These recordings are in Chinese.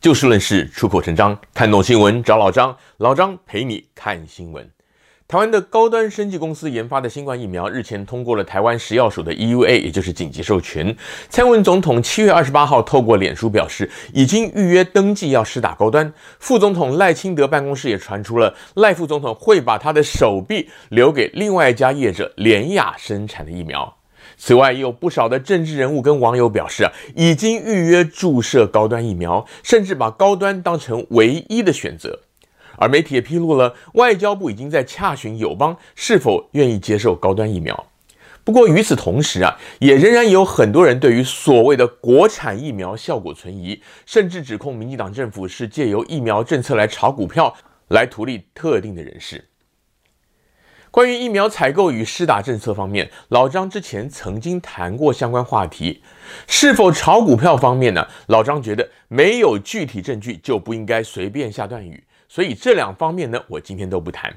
就事论事，出口成章，看懂新闻找老张，老张陪你看新闻。台湾的高端生技公司研发的新冠疫苗日前通过了台湾食药署的 EUA，也就是紧急授权。蔡文总统七月二十八号透过脸书表示，已经预约登记要施打高端。副总统赖清德办公室也传出了赖副总统会把他的手臂留给另外一家业者联亚生产的疫苗。此外，也有不少的政治人物跟网友表示啊，已经预约注射高端疫苗，甚至把高端当成唯一的选择。而媒体也披露了，外交部已经在洽询友邦是否愿意接受高端疫苗。不过与此同时啊，也仍然有很多人对于所谓的国产疫苗效果存疑，甚至指控民进党政府是借由疫苗政策来炒股票，来图利特定的人士。关于疫苗采购与施打政策方面，老张之前曾经谈过相关话题。是否炒股票方面呢？老张觉得没有具体证据就不应该随便下断语。所以这两方面呢，我今天都不谈。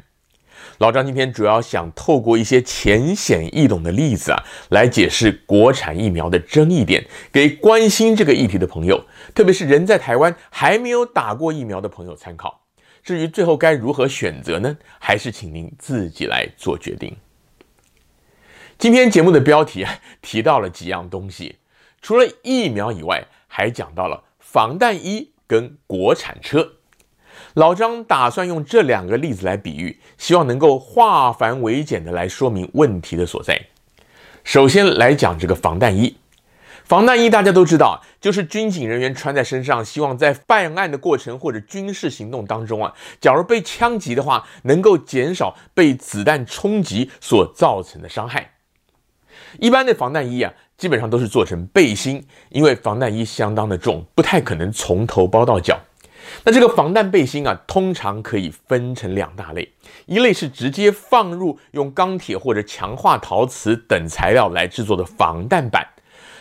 老张今天主要想透过一些浅显易懂的例子啊，来解释国产疫苗的争议点，给关心这个议题的朋友，特别是人在台湾还没有打过疫苗的朋友参考。至于最后该如何选择呢？还是请您自己来做决定。今天节目的标题，提到了几样东西，除了疫苗以外，还讲到了防弹衣跟国产车。老张打算用这两个例子来比喻，希望能够化繁为简的来说明问题的所在。首先来讲这个防弹衣。防弹衣大家都知道，就是军警人员穿在身上，希望在办案的过程或者军事行动当中啊，假如被枪击的话，能够减少被子弹冲击所造成的伤害。一般的防弹衣啊，基本上都是做成背心，因为防弹衣相当的重，不太可能从头包到脚。那这个防弹背心啊，通常可以分成两大类，一类是直接放入用钢铁或者强化陶瓷等材料来制作的防弹板。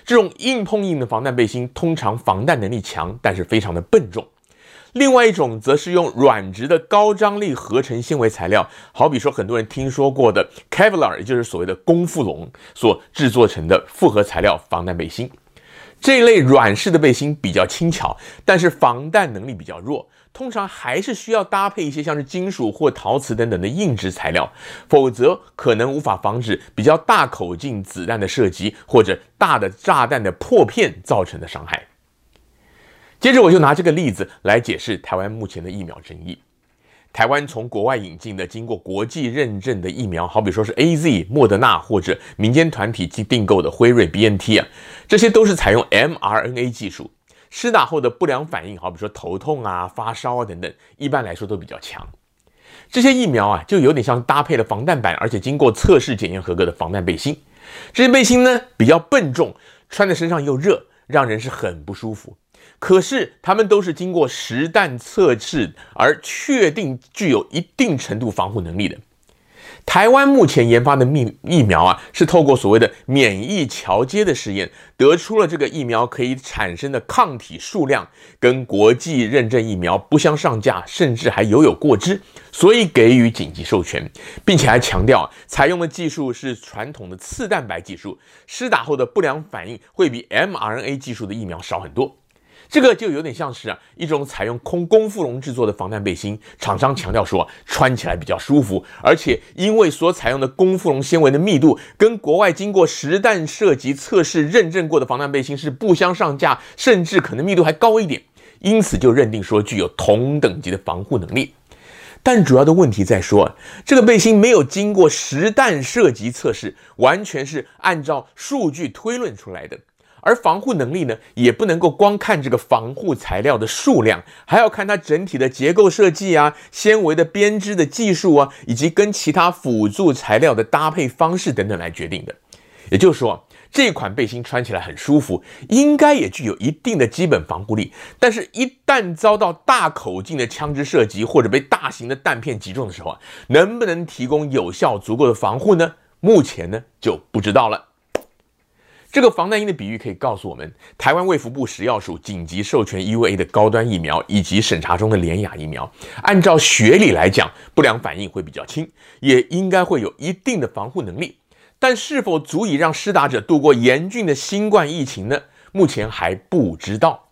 这种硬碰硬的防弹背心通常防弹能力强，但是非常的笨重。另外一种则是用软质的高张力合成纤维材料，好比说很多人听说过的 Kevlar，也就是所谓的功夫龙所制作成的复合材料防弹背心。这类软式的背心比较轻巧，但是防弹能力比较弱，通常还是需要搭配一些像是金属或陶瓷等等的硬质材料，否则可能无法防止比较大口径子弹的射击或者大的炸弹的破片造成的伤害。接着我就拿这个例子来解释台湾目前的疫苗争议。台湾从国外引进的经过国际认证的疫苗，好比说是 AZ、莫德纳或者民间团体去订购的辉瑞、BNT 啊，这些都是采用 mRNA 技术，施打后的不良反应，好比说头痛啊、发烧啊等等，一般来说都比较强。这些疫苗啊，就有点像搭配了防弹板，而且经过测试检验合格的防弹背心。这些背心呢，比较笨重，穿在身上又热，让人是很不舒服。可是，他们都是经过实弹测试而确定具有一定程度防护能力的。台湾目前研发的疫疫苗啊，是透过所谓的免疫桥接的实验，得出了这个疫苗可以产生的抗体数量跟国际认证疫苗不相上下，甚至还犹有过之，所以给予紧急授权，并且还强调采用的技术是传统的次蛋白技术，施打后的不良反应会比 mRNA 技术的疫苗少很多。这个就有点像是啊一种采用空功夫龙制作的防弹背心，厂商强调说穿起来比较舒服，而且因为所采用的功夫龙纤维的密度跟国外经过实弹射击测试认证过的防弹背心是不相上下，甚至可能密度还高一点，因此就认定说具有同等级的防护能力。但主要的问题在说，这个背心没有经过实弹射击测试，完全是按照数据推论出来的。而防护能力呢，也不能够光看这个防护材料的数量，还要看它整体的结构设计啊、纤维的编织的技术啊，以及跟其他辅助材料的搭配方式等等来决定的。也就是说，这款背心穿起来很舒服，应该也具有一定的基本防护力。但是，一旦遭到大口径的枪支射击，或者被大型的弹片击中的时候啊，能不能提供有效足够的防护呢？目前呢，就不知道了。这个防弹衣的比喻可以告诉我们，台湾卫福部食药署紧急授权 EUA 的高端疫苗以及审查中的联雅疫苗，按照学理来讲，不良反应会比较轻，也应该会有一定的防护能力。但是否足以让施打者度过严峻的新冠疫情呢？目前还不知道。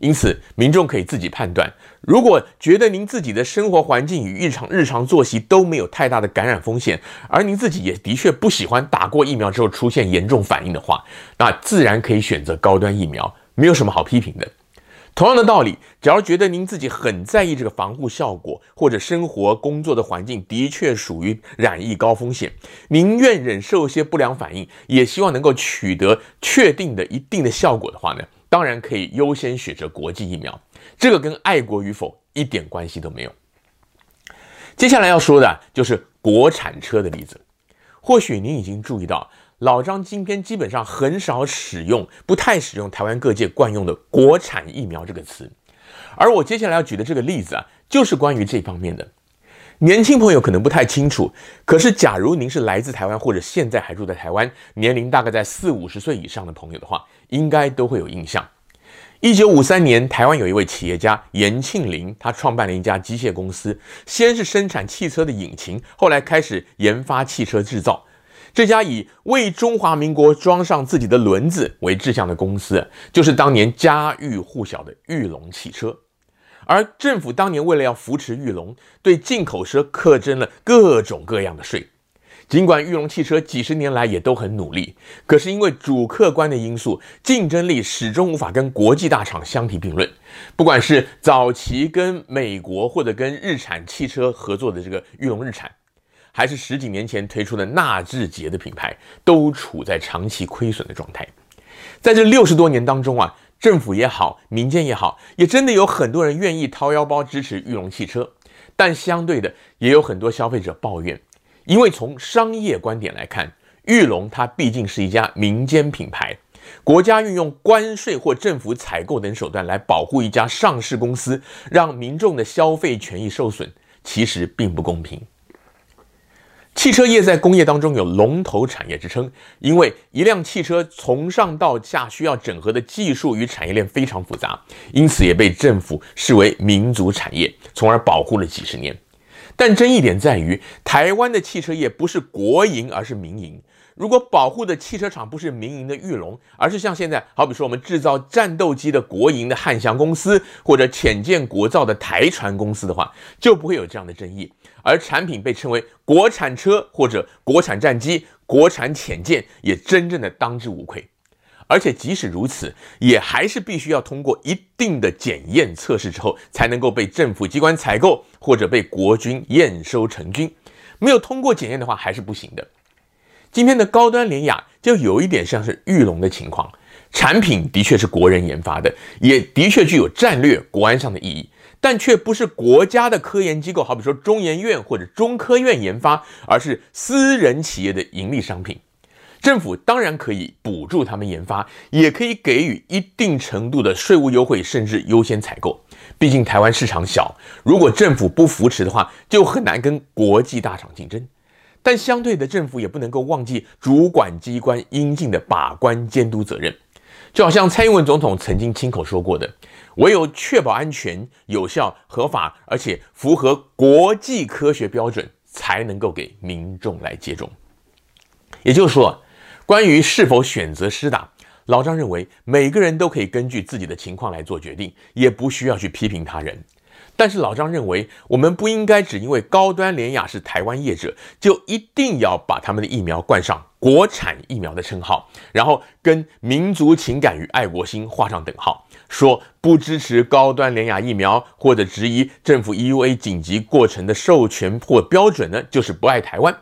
因此，民众可以自己判断。如果觉得您自己的生活环境与日常日常作息都没有太大的感染风险，而您自己也的确不喜欢打过疫苗之后出现严重反应的话，那自然可以选择高端疫苗，没有什么好批评的。同样的道理，假如觉得您自己很在意这个防护效果，或者生活工作的环境的确属于染疫高风险，宁愿忍受一些不良反应，也希望能够取得确定的一定的效果的话呢，当然可以优先选择国际疫苗。这个跟爱国与否一点关系都没有。接下来要说的就是国产车的例子，或许您已经注意到。老张今天基本上很少使用，不太使用台湾各界惯用的“国产疫苗”这个词，而我接下来要举的这个例子啊，就是关于这方面的。年轻朋友可能不太清楚，可是假如您是来自台湾或者现在还住在台湾，年龄大概在四五十岁以上的朋友的话，应该都会有印象。一九五三年，台湾有一位企业家严庆林，他创办了一家机械公司，先是生产汽车的引擎，后来开始研发汽车制造。这家以为中华民国装上自己的轮子为志向的公司，就是当年家喻户晓的玉龙汽车。而政府当年为了要扶持玉龙，对进口车课征了各种各样的税。尽管玉龙汽车几十年来也都很努力，可是因为主客观的因素，竞争力始终无法跟国际大厂相提并论。不管是早期跟美国或者跟日产汽车合作的这个玉龙日产。还是十几年前推出的纳智捷的品牌，都处在长期亏损的状态。在这六十多年当中啊，政府也好，民间也好，也真的有很多人愿意掏腰包支持玉龙汽车。但相对的，也有很多消费者抱怨，因为从商业观点来看，玉龙它毕竟是一家民间品牌，国家运用关税或政府采购等手段来保护一家上市公司，让民众的消费权益受损，其实并不公平。汽车业在工业当中有龙头产业之称，因为一辆汽车从上到下需要整合的技术与产业链非常复杂，因此也被政府视为民族产业，从而保护了几十年。但争议点在于，台湾的汽车业不是国营，而是民营。如果保护的汽车厂不是民营的裕隆，而是像现在好比说我们制造战斗机的国营的汉翔公司，或者浅见国造的台船公司的话，就不会有这样的争议。而产品被称为国产车或者国产战机、国产潜舰，也真正的当之无愧。而且即使如此，也还是必须要通过一定的检验测试之后，才能够被政府机关采购或者被国军验收成军。没有通过检验的话，还是不行的。今天的高端联雅就有一点像是玉龙的情况，产品的确是国人研发的，也的确具有战略国安上的意义。但却不是国家的科研机构，好比说中研院或者中科院研发，而是私人企业的盈利商品。政府当然可以补助他们研发，也可以给予一定程度的税务优惠，甚至优先采购。毕竟台湾市场小，如果政府不扶持的话，就很难跟国际大厂竞争。但相对的，政府也不能够忘记主管机关应尽的把关监督责任。就好像蔡英文总统曾经亲口说过的，唯有确保安全、有效、合法，而且符合国际科学标准，才能够给民众来接种。也就是说，关于是否选择施打，老张认为每个人都可以根据自己的情况来做决定，也不需要去批评他人。但是老张认为，我们不应该只因为高端联亚是台湾业者，就一定要把他们的疫苗冠上国产疫苗的称号，然后跟民族情感与爱国心画上等号，说不支持高端联亚疫苗或者质疑政府 EUA 紧急过程的授权或标准呢，就是不爱台湾。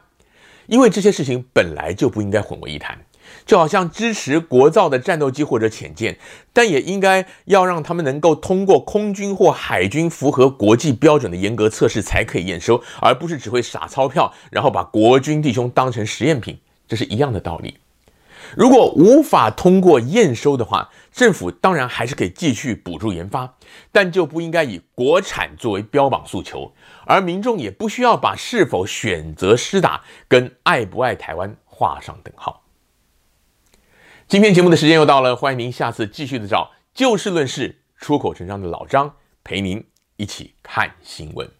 因为这些事情本来就不应该混为一谈。就好像支持国造的战斗机或者潜舰，但也应该要让他们能够通过空军或海军符合国际标准的严格测试才可以验收，而不是只会撒钞票，然后把国军弟兄当成实验品，这是一样的道理。如果无法通过验收的话，政府当然还是可以继续补助研发，但就不应该以国产作为标榜诉求，而民众也不需要把是否选择施打跟爱不爱台湾画上等号。今天节目的时间又到了，欢迎您下次继续的找就事论事、出口成章的老张陪您一起看新闻。